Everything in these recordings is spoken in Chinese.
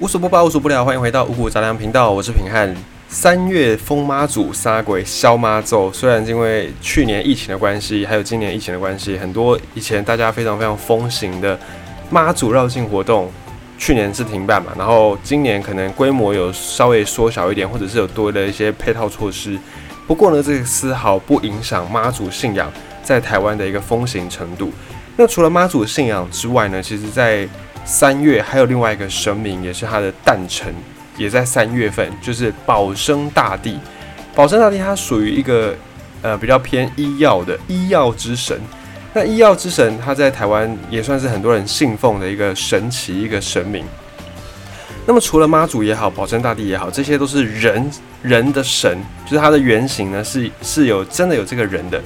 无所不包，无所不聊，欢迎回到五谷杂粮频道，我是平汉。三月风妈祖杀鬼消妈咒，虽然因为去年疫情的关系，还有今年疫情的关系，很多以前大家非常非常风行的妈祖绕境活动，去年是停办嘛，然后今年可能规模有稍微缩小一点，或者是有多的一些配套措施。不过呢，这个丝毫不影响妈祖信仰在台湾的一个风行程度。那除了妈祖信仰之外呢，其实在三月还有另外一个神明，也是他的诞辰，也在三月份，就是保生大帝。保生大帝他属于一个呃比较偏医药的医药之神。那医药之神他在台湾也算是很多人信奉的一个神奇一个神明。那么除了妈祖也好，保生大帝也好，这些都是人人的神，就是它的原型呢是是有真的有这个人的。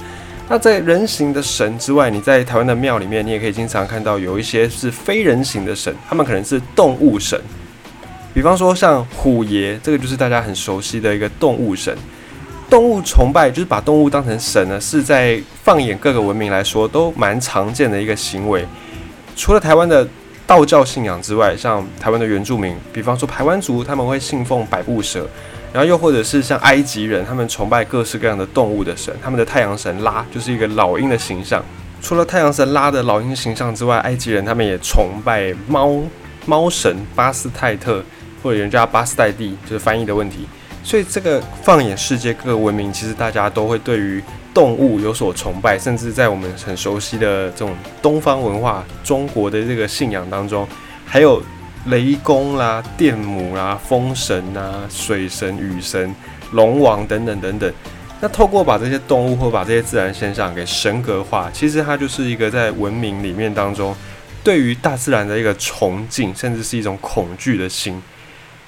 那在人形的神之外，你在台湾的庙里面，你也可以经常看到有一些是非人形的神，他们可能是动物神。比方说像虎爷，这个就是大家很熟悉的一个动物神。动物崇拜就是把动物当成神呢，是在放眼各个文明来说都蛮常见的一个行为。除了台湾的道教信仰之外，像台湾的原住民，比方说排湾族，他们会信奉百步蛇。然后又或者是像埃及人，他们崇拜各式各样的动物的神，他们的太阳神拉就是一个老鹰的形象。除了太阳神拉的老鹰形象之外，埃及人他们也崇拜猫猫神巴斯泰特，或者人家巴斯泰蒂，就是翻译的问题。所以这个放眼世界各个文明，其实大家都会对于动物有所崇拜，甚至在我们很熟悉的这种东方文化、中国的这个信仰当中，还有。雷公啦、电母啦、风神啊、水神、雨神、龙王等等等等，那透过把这些动物或把这些自然现象给神格化，其实它就是一个在文明里面当中对于大自然的一个崇敬，甚至是一种恐惧的心。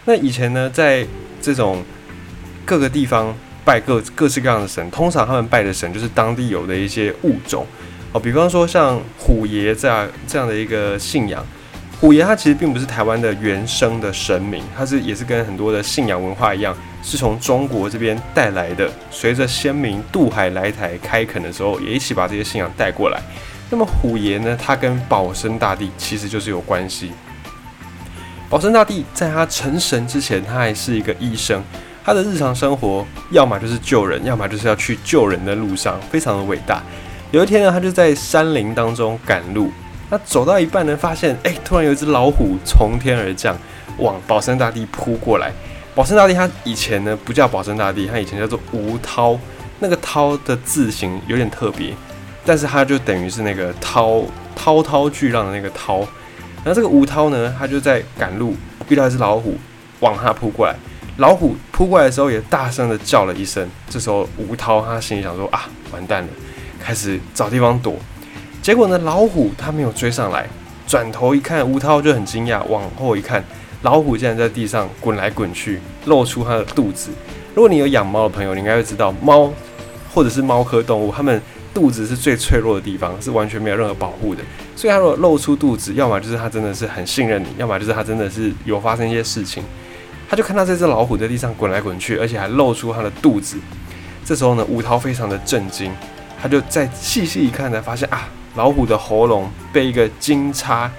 那以前呢，在这种各个地方拜各各式各样的神，通常他们拜的神就是当地有的一些物种哦，比方说像虎爷这样这样的一个信仰。虎爷他其实并不是台湾的原生的神明，他是也是跟很多的信仰文化一样，是从中国这边带来的。随着先民渡海来台开垦的时候，也一起把这些信仰带过来。那么虎爷呢，他跟保生大帝其实就是有关系。保生大帝在他成神之前，他还是一个医生，他的日常生活要么就是救人，要么就是要去救人的路上，非常的伟大。有一天呢，他就在山林当中赶路。他走到一半呢，发现哎，突然有一只老虎从天而降，往保生大帝扑过来。保生大帝他以前呢不叫保生大帝，他以前叫做吴涛。那个涛的字形有点特别，但是他就等于是那个涛滔滔巨浪的那个涛。然后这个吴涛呢，他就在赶路，遇到一只老虎往他扑过来。老虎扑过来的时候也大声的叫了一声。这时候吴涛他心里想说啊，完蛋了，开始找地方躲。结果呢？老虎它没有追上来，转头一看，吴涛就很惊讶，往后一看，老虎竟然在地上滚来滚去，露出它的肚子。如果你有养猫的朋友，你应该会知道，猫或者是猫科动物，它们肚子是最脆弱的地方，是完全没有任何保护的。所以它如果露出肚子，要么就是它真的是很信任你，要么就是它真的是有发生一些事情。他就看到这只老虎在地上滚来滚去，而且还露出它的肚子。这时候呢，吴涛非常的震惊，他就再细细一看，才发现啊。老虎的喉咙被一个金叉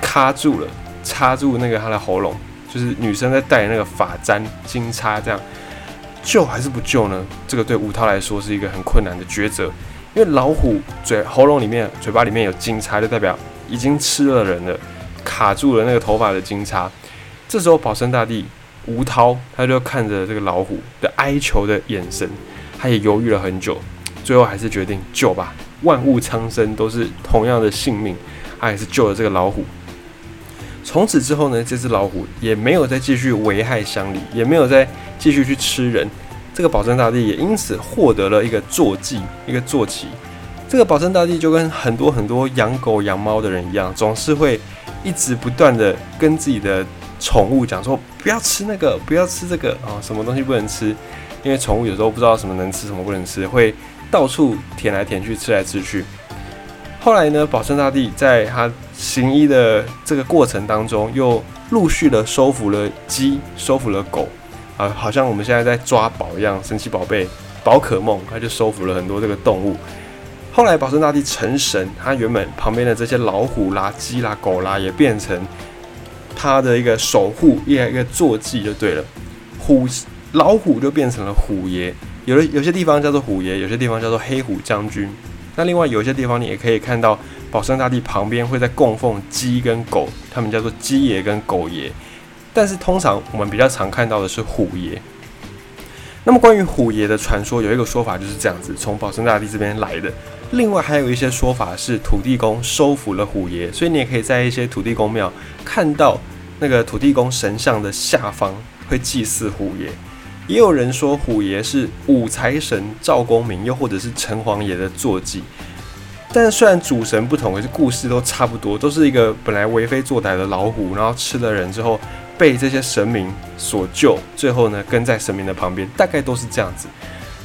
卡住了，插住那个它的喉咙，就是女生在戴那个发簪金叉，这样救还是不救呢？这个对吴涛来说是一个很困难的抉择，因为老虎嘴喉咙里面、嘴巴里面有金叉，就代表已经吃了人了，卡住了那个头发的金叉。这时候保生大帝吴涛他就看着这个老虎的哀求的眼神，他也犹豫了很久，最后还是决定救吧。万物苍生都是同样的性命，他也是救了这个老虎。从此之后呢，这只老虎也没有再继续危害乡里，也没有再继续去吃人。这个保生大帝也因此获得了一个坐骑，一个坐骑。这个保生大帝就跟很多很多养狗养猫的人一样，总是会一直不断的跟自己的宠物讲说：不要吃那个，不要吃这个啊，什么东西不能吃？因为宠物有时候不知道什么能吃，什么不能吃，会。到处舔来舔去，吃来吃去。后来呢，保生大帝在他行医的这个过程当中，又陆续的收服了鸡，收服了狗，啊，好像我们现在在抓宝一样，神奇宝贝宝可梦，他就收服了很多这个动物。后来保生大帝成神，他原本旁边的这些老虎啦、鸡啦、狗啦，也变成它的一个守护，一个一个坐骑就对了。虎老虎就变成了虎爷，有的有些地方叫做虎爷，有些地方叫做黑虎将军。那另外有一些地方你也可以看到，保生大帝旁边会在供奉鸡跟狗，他们叫做鸡爷跟狗爷。但是通常我们比较常看到的是虎爷。那么关于虎爷的传说，有一个说法就是这样子，从保生大帝这边来的。另外还有一些说法是土地公收服了虎爷，所以你也可以在一些土地公庙看到那个土地公神像的下方会祭祀虎爷。也有人说虎爷是五财神赵公明，又或者是城隍爷的坐骑。但虽然主神不同，可是故事都差不多，都是一个本来为非作歹的老虎，然后吃了人之后被这些神明所救，最后呢跟在神明的旁边，大概都是这样子。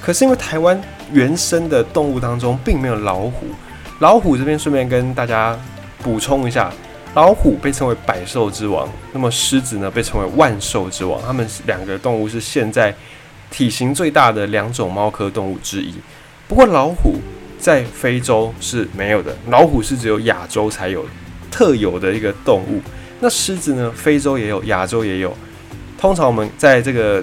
可是因为台湾原生的动物当中并没有老虎，老虎这边顺便跟大家补充一下。老虎被称为百兽之王，那么狮子呢被称为万兽之王。它们两个动物是现在体型最大的两种猫科动物之一。不过老虎在非洲是没有的，老虎是只有亚洲才有特有的一个动物。那狮子呢，非洲也有，亚洲也有。通常我们在这个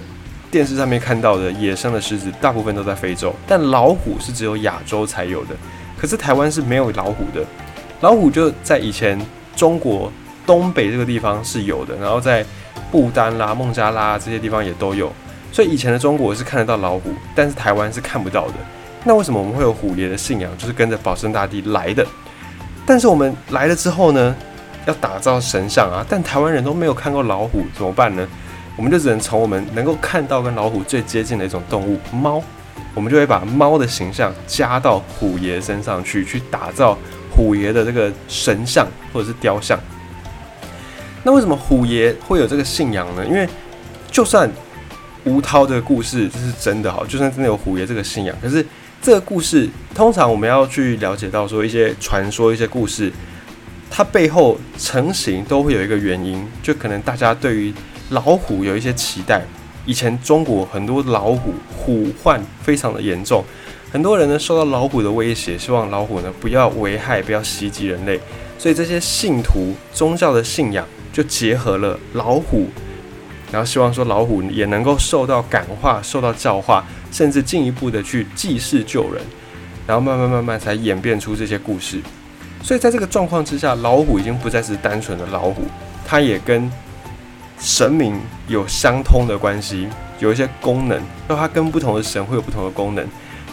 电视上面看到的野生的狮子，大部分都在非洲，但老虎是只有亚洲才有的。可是台湾是没有老虎的，老虎就在以前。中国东北这个地方是有的，然后在不丹啦、孟加拉这些地方也都有，所以以前的中国是看得到老虎，但是台湾是看不到的。那为什么我们会有虎爷的信仰？就是跟着保生大帝来的。但是我们来了之后呢，要打造神像啊，但台湾人都没有看过老虎，怎么办呢？我们就只能从我们能够看到跟老虎最接近的一种动物——猫，我们就会把猫的形象加到虎爷身上去，去打造。虎爷的这个神像或者是雕像，那为什么虎爷会有这个信仰呢？因为就算吴涛这个故事这是真的哈，就算真的有虎爷这个信仰，可是这个故事通常我们要去了解到说一些传说、一些故事，它背后成型都会有一个原因，就可能大家对于老虎有一些期待。以前中国很多老虎虎患非常的严重。很多人呢受到老虎的威胁，希望老虎呢不要危害，不要袭击人类，所以这些信徒宗教的信仰就结合了老虎，然后希望说老虎也能够受到感化、受到教化，甚至进一步的去济世救人，然后慢慢慢慢才演变出这些故事。所以在这个状况之下，老虎已经不再是单纯的老虎，它也跟神明有相通的关系，有一些功能，那它跟不同的神会有不同的功能。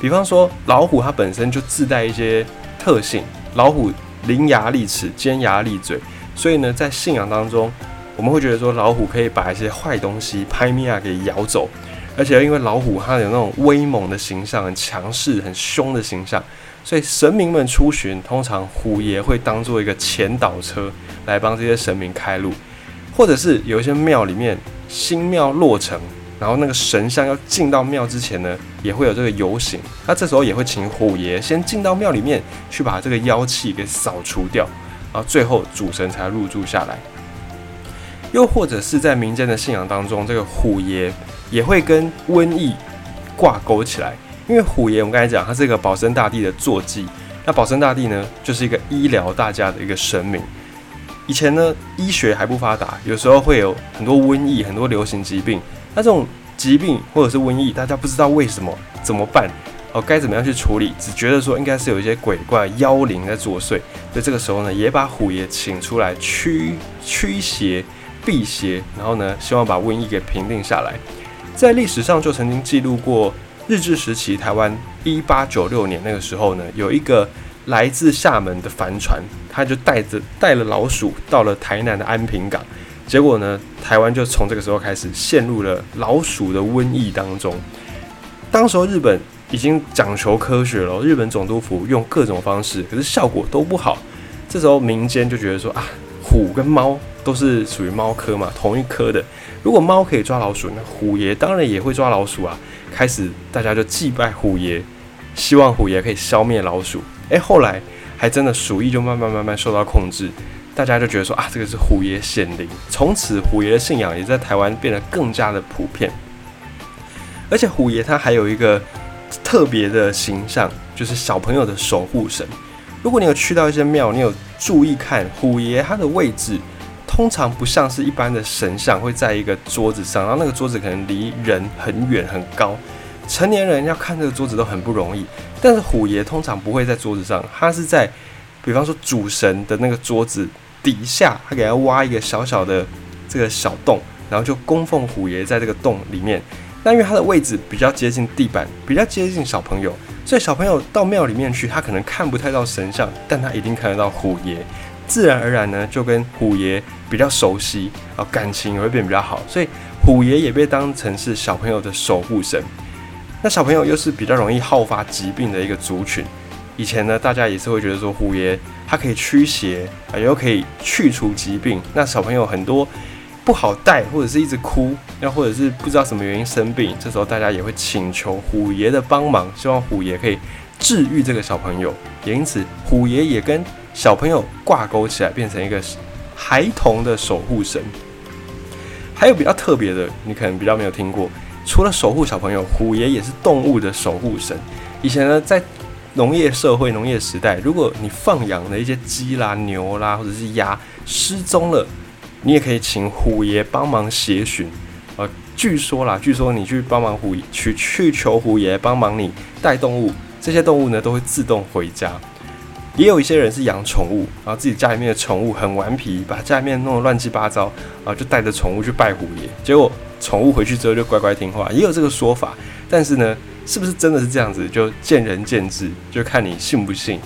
比方说，老虎它本身就自带一些特性，老虎伶牙俐齿、尖牙利嘴，所以呢，在信仰当中，我们会觉得说，老虎可以把一些坏东西、拍米亚给咬走，而且因为老虎它有那种威猛的形象、很强势、很凶的形象，所以神明们出巡，通常虎爷会当做一个前导车来帮这些神明开路，或者是有一些庙里面新庙落成。然后那个神像要进到庙之前呢，也会有这个游行。那这时候也会请虎爷先进到庙里面去把这个妖气给扫除掉，然后最后主神才入住下来。又或者是在民间的信仰当中，这个虎爷也会跟瘟疫挂钩起来，因为虎爷我们刚才讲，他是一个保生大帝的坐骑。那保生大帝呢，就是一个医疗大家的一个神明。以前呢，医学还不发达，有时候会有很多瘟疫、很多流行疾病。那这种疾病或者是瘟疫，大家不知道为什么怎么办哦？该怎么样去处理？只觉得说应该是有一些鬼怪妖灵在作祟，所以这个时候呢，也把虎爷请出来驱驱邪辟邪，然后呢，希望把瘟疫给平定下来。在历史上就曾经记录过日治时期台湾一八九六年那个时候呢，有一个来自厦门的帆船，他就带着带了老鼠到了台南的安平港。结果呢，台湾就从这个时候开始陷入了老鼠的瘟疫当中。当时候日本已经讲求科学了，日本总督府用各种方式，可是效果都不好。这时候民间就觉得说啊，虎跟猫都是属于猫科嘛，同一科的。如果猫可以抓老鼠，那虎爷当然也会抓老鼠啊。开始大家就祭拜虎爷，希望虎爷可以消灭老鼠。诶，后来还真的鼠疫就慢慢慢慢受到控制。大家就觉得说啊，这个是虎爷显灵，从此虎爷的信仰也在台湾变得更加的普遍。而且虎爷他还有一个特别的形象，就是小朋友的守护神。如果你有去到一些庙，你有注意看虎爷他的位置，通常不像是一般的神像会在一个桌子上，然后那个桌子可能离人很远很高，成年人要看这个桌子都很不容易。但是虎爷通常不会在桌子上，他是在，比方说主神的那个桌子底下，他给他挖一个小小的这个小洞，然后就供奉虎爷在这个洞里面。那因为它的位置比较接近地板，比较接近小朋友，所以小朋友到庙里面去，他可能看不太到神像，但他一定看得到虎爷，自然而然呢就跟虎爷比较熟悉，啊，感情也会变比较好，所以虎爷也被当成是小朋友的守护神。那小朋友又是比较容易好发疾病的一个族群，以前呢，大家也是会觉得说虎爷他可以驱邪，啊，又可以去除疾病。那小朋友很多。不好带，或者是一直哭，那或者是不知道什么原因生病，这时候大家也会请求虎爷的帮忙，希望虎爷可以治愈这个小朋友。也因此，虎爷也跟小朋友挂钩起来，变成一个孩童的守护神。还有比较特别的，你可能比较没有听过，除了守护小朋友，虎爷也是动物的守护神。以前呢，在农业社会、农业时代，如果你放养的一些鸡啦、牛啦，或者是鸭失踪了。你也可以请虎爷帮忙协寻，呃，据说啦，据说你去帮忙虎去去求虎爷帮忙你带动物，这些动物呢都会自动回家。也有一些人是养宠物，然后自己家里面的宠物很顽皮，把家里面弄得乱七八糟，啊，就带着宠物去拜虎爷，结果宠物回去之后就乖乖听话，也有这个说法。但是呢，是不是真的是这样子，就见仁见智，就看你信不信。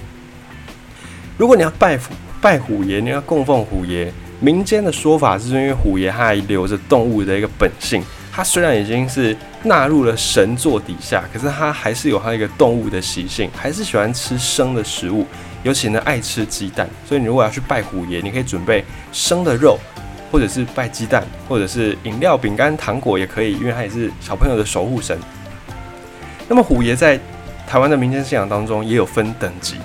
如果你要拜虎拜虎爷，你要供奉虎爷。民间的说法是因为虎爷他还留着动物的一个本性，他虽然已经是纳入了神座底下，可是他还是有他一个动物的习性，还是喜欢吃生的食物，尤其呢爱吃鸡蛋。所以你如果要去拜虎爷，你可以准备生的肉，或者是拜鸡蛋，或者是饮料、饼干、糖果也可以，因为他也是小朋友的守护神。那么虎爷在台湾的民间信仰当中也有分等级，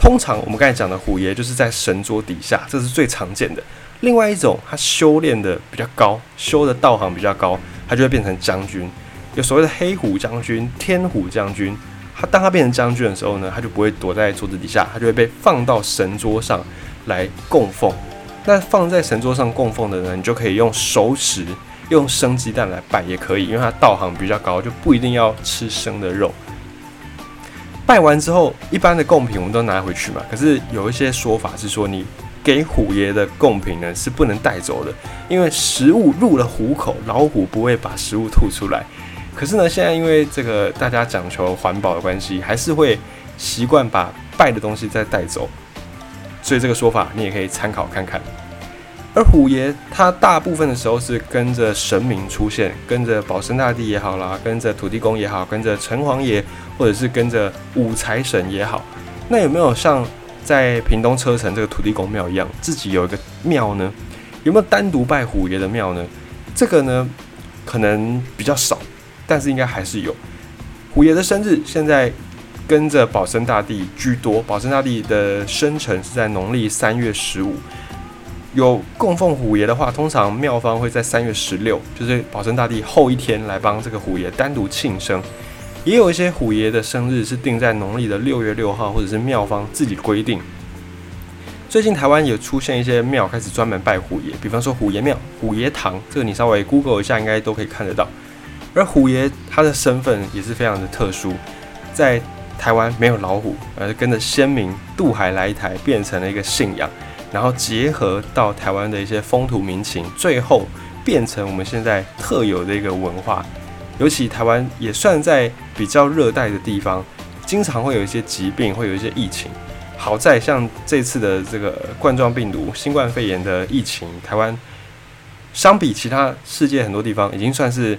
通常我们刚才讲的虎爷就是在神桌底下，这是最常见的。另外一种，他修炼的比较高，修的道行比较高，他就会变成将军。有所谓的黑虎将军、天虎将军。他当他变成将军的时候呢，他就不会躲在桌子底下，他就会被放到神桌上来供奉。那放在神桌上供奉的呢，你就可以用熟食、用生鸡蛋来拜也可以，因为它道行比较高，就不一定要吃生的肉。拜完之后，一般的贡品我们都拿回去嘛。可是有一些说法是说你。给虎爷的贡品呢是不能带走的，因为食物入了虎口，老虎不会把食物吐出来。可是呢，现在因为这个大家讲求环保的关系，还是会习惯把拜的东西再带走。所以这个说法你也可以参考看看。而虎爷他大部分的时候是跟着神明出现，跟着保生大帝也好啦，跟着土地公也好，跟着城隍爷，或者是跟着五财神也好。那有没有像？在屏东车城这个土地公庙一样，自己有一个庙呢，有没有单独拜虎爷的庙呢？这个呢，可能比较少，但是应该还是有。虎爷的生日现在跟着保生大帝居多，保生大帝的生辰是在农历三月十五。有供奉虎爷的话，通常庙方会在三月十六，就是保生大帝后一天来帮这个虎爷单独庆生。也有一些虎爷的生日是定在农历的六月六号，或者是庙方自己规定。最近台湾也出现一些庙开始专门拜虎爷，比方说虎爷庙、虎爷堂，这个你稍微 Google 一下，应该都可以看得到。而虎爷他的身份也是非常的特殊，在台湾没有老虎，而是跟着先民渡海来台，变成了一个信仰，然后结合到台湾的一些风土民情，最后变成我们现在特有的一个文化。尤其台湾也算在比较热带的地方，经常会有一些疾病，会有一些疫情。好在像这次的这个冠状病毒、新冠肺炎的疫情，台湾相比其他世界很多地方，已经算是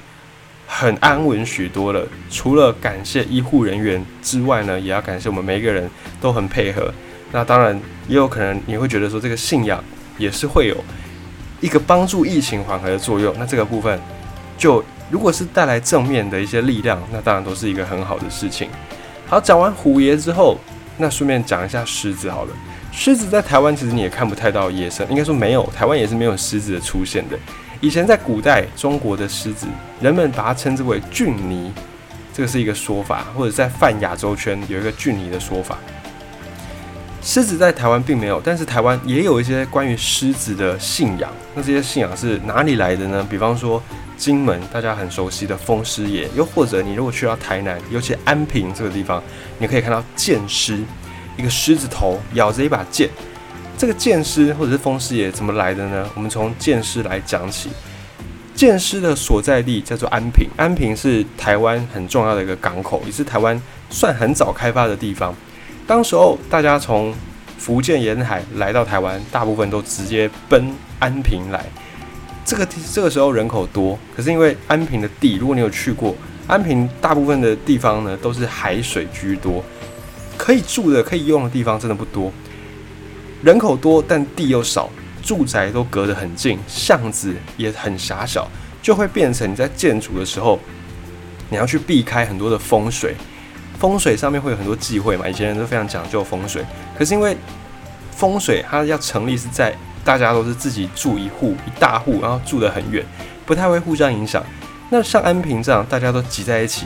很安稳许多了。除了感谢医护人员之外呢，也要感谢我们每一个人都很配合。那当然也有可能你会觉得说，这个信仰也是会有一个帮助疫情缓和的作用。那这个部分就。如果是带来正面的一些力量，那当然都是一个很好的事情。好，讲完虎爷之后，那顺便讲一下狮子好了。狮子在台湾其实你也看不太到野生，应该说没有，台湾也是没有狮子的出现的。以前在古代中国的狮子，人们把它称之为俊尼，这个是一个说法，或者在泛亚洲圈有一个俊尼的说法。狮子在台湾并没有，但是台湾也有一些关于狮子的信仰。那这些信仰是哪里来的呢？比方说金门大家很熟悉的风狮爷，又或者你如果去到台南，尤其安平这个地方，你可以看到剑狮，一个狮子头咬着一把剑。这个剑师或者是风师爷怎么来的呢？我们从剑师来讲起。剑师的所在地叫做安平，安平是台湾很重要的一个港口，也是台湾算很早开发的地方。当时候大家从福建沿海来到台湾，大部分都直接奔安平来。这个这个时候人口多，可是因为安平的地，如果你有去过安平，大部分的地方呢都是海水居多，可以住的、可以用的地方真的不多。人口多，但地又少。住宅都隔得很近，巷子也很狭小，就会变成你在建筑的时候，你要去避开很多的风水。风水上面会有很多忌讳嘛，以前人都非常讲究风水。可是因为风水它要成立是在大家都是自己住一户一大户，然后住得很远，不太会互相影响。那像安平这样大家都挤在一起，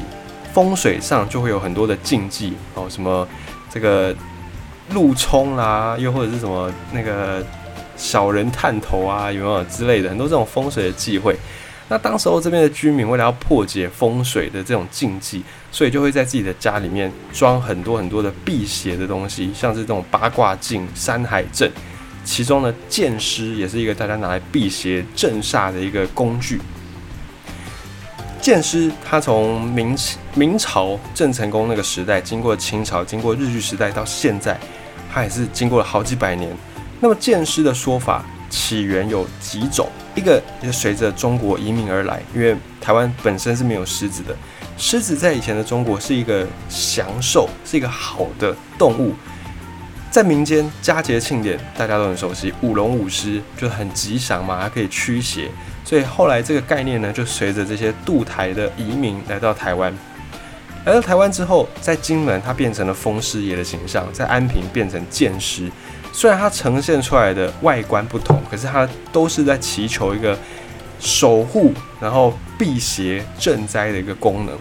风水上就会有很多的禁忌哦，什么这个路冲啦，又或者是什么那个。小人探头啊，有没有之类的很多这种风水的忌讳？那当时候这边的居民为了要破解风水的这种禁忌，所以就会在自己的家里面装很多很多的辟邪的东西，像是这种八卦镜、山海阵，其中呢剑师也是一个大家拿来辟邪镇煞的一个工具。剑师他从明明朝郑成功那个时代，经过清朝，经过日据时代到现在，它也是经过了好几百年。那么剑狮的说法起源有几种？一个是随着中国移民而来，因为台湾本身是没有狮子的。狮子在以前的中国是一个祥兽，是一个好的动物。在民间佳节庆典，大家都很熟悉舞龙舞狮，就很吉祥嘛，还可以驱邪。所以后来这个概念呢，就随着这些渡台的移民来到台湾。来到台湾之后，在金门他变成了风师爷的形象，在安平变成剑师。虽然它呈现出来的外观不同，可是它都是在祈求一个守护，然后辟邪赈灾的一个功能。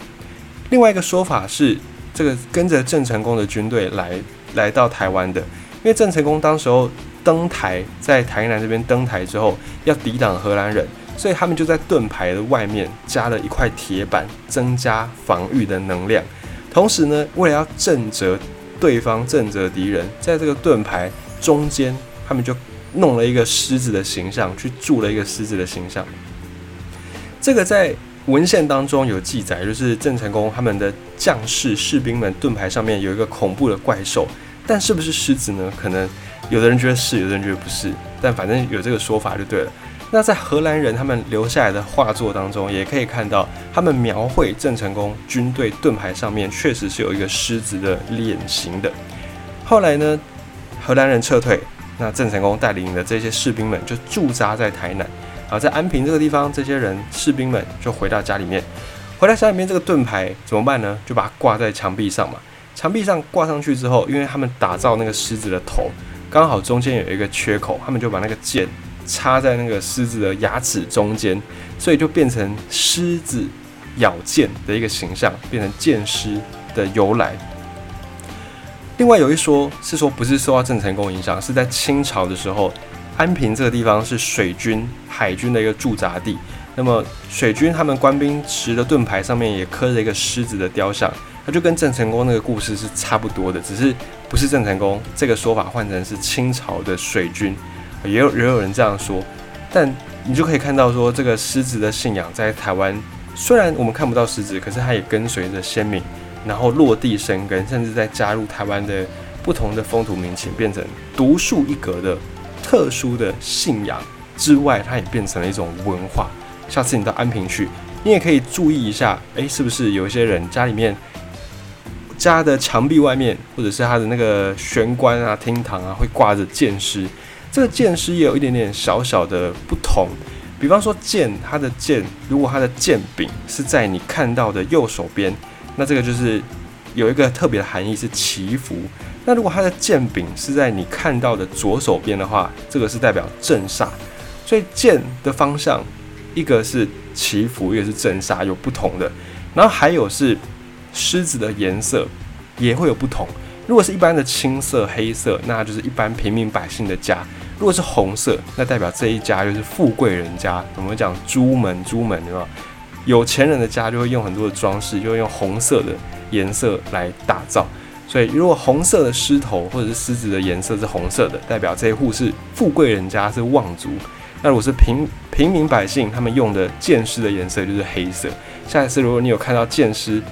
另外一个说法是，这个跟着郑成功的军队来来到台湾的，因为郑成功当时候登台，在台南这边登台之后，要抵挡荷兰人，所以他们就在盾牌的外面加了一块铁板，增加防御的能量。同时呢，为了要震慑对方、震慑敌人，在这个盾牌。中间，他们就弄了一个狮子的形象，去铸了一个狮子的形象。这个在文献当中有记载，就是郑成功他们的将士、士兵们盾牌上面有一个恐怖的怪兽，但是不是狮子呢？可能有的人觉得是，有的人觉得不是，但反正有这个说法就对了。那在荷兰人他们留下来的画作当中，也可以看到他们描绘郑成功军队盾牌上面确实是有一个狮子的脸型的。后来呢？荷兰人撤退，那郑成功带领的这些士兵们就驻扎在台南，啊，在安平这个地方，这些人士兵们就回到家里面，回到家里面这个盾牌怎么办呢？就把它挂在墙壁上嘛。墙壁上挂上去之后，因为他们打造那个狮子的头，刚好中间有一个缺口，他们就把那个剑插在那个狮子的牙齿中间，所以就变成狮子咬剑的一个形象，变成剑狮的由来。另外有一说是说，不是受到郑成功影响，是在清朝的时候，安平这个地方是水军、海军的一个驻扎地。那么水军他们官兵持的盾牌上面也刻着一个狮子的雕像，它就跟郑成功那个故事是差不多的，只是不是郑成功这个说法换成是清朝的水军，也有也有人这样说。但你就可以看到说，这个狮子的信仰在台湾，虽然我们看不到狮子，可是它也跟随着先民。然后落地生根，甚至在加入台湾的不同的风土民情，变成独树一格的特殊的信仰之外，它也变成了一种文化。下次你到安平去，你也可以注意一下，诶，是不是有一些人家里面家的墙壁外面，或者是他的那个玄关啊、厅堂啊，会挂着剑狮。这个剑师也有一点点小小的不同，比方说剑，它的剑，如果它的剑柄是在你看到的右手边。那这个就是有一个特别的含义是祈福。那如果它的剑柄是在你看到的左手边的话，这个是代表镇煞。所以剑的方向，一个是祈福，一个是镇煞，有不同的。然后还有是狮子的颜色也会有不同。如果是一般的青色、黑色，那就是一般平民百姓的家；如果是红色，那代表这一家就是富贵人家。我们讲朱门，朱门对吧？有钱人的家就会用很多的装饰，就会用红色的颜色来打造。所以，如果红色的狮头或者是狮子的颜色是红色的，代表这一户是富贵人家，是望族。那如果是平平民百姓，他们用的剑狮的颜色就是黑色。下一次如果你有看到剑狮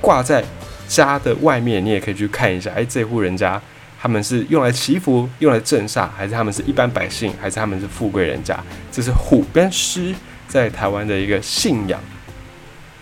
挂在家的外面，你也可以去看一下，哎，这户人家他们是用来祈福、用来镇煞，还是他们是一般百姓，还是他们是富贵人家？这是虎跟狮在台湾的一个信仰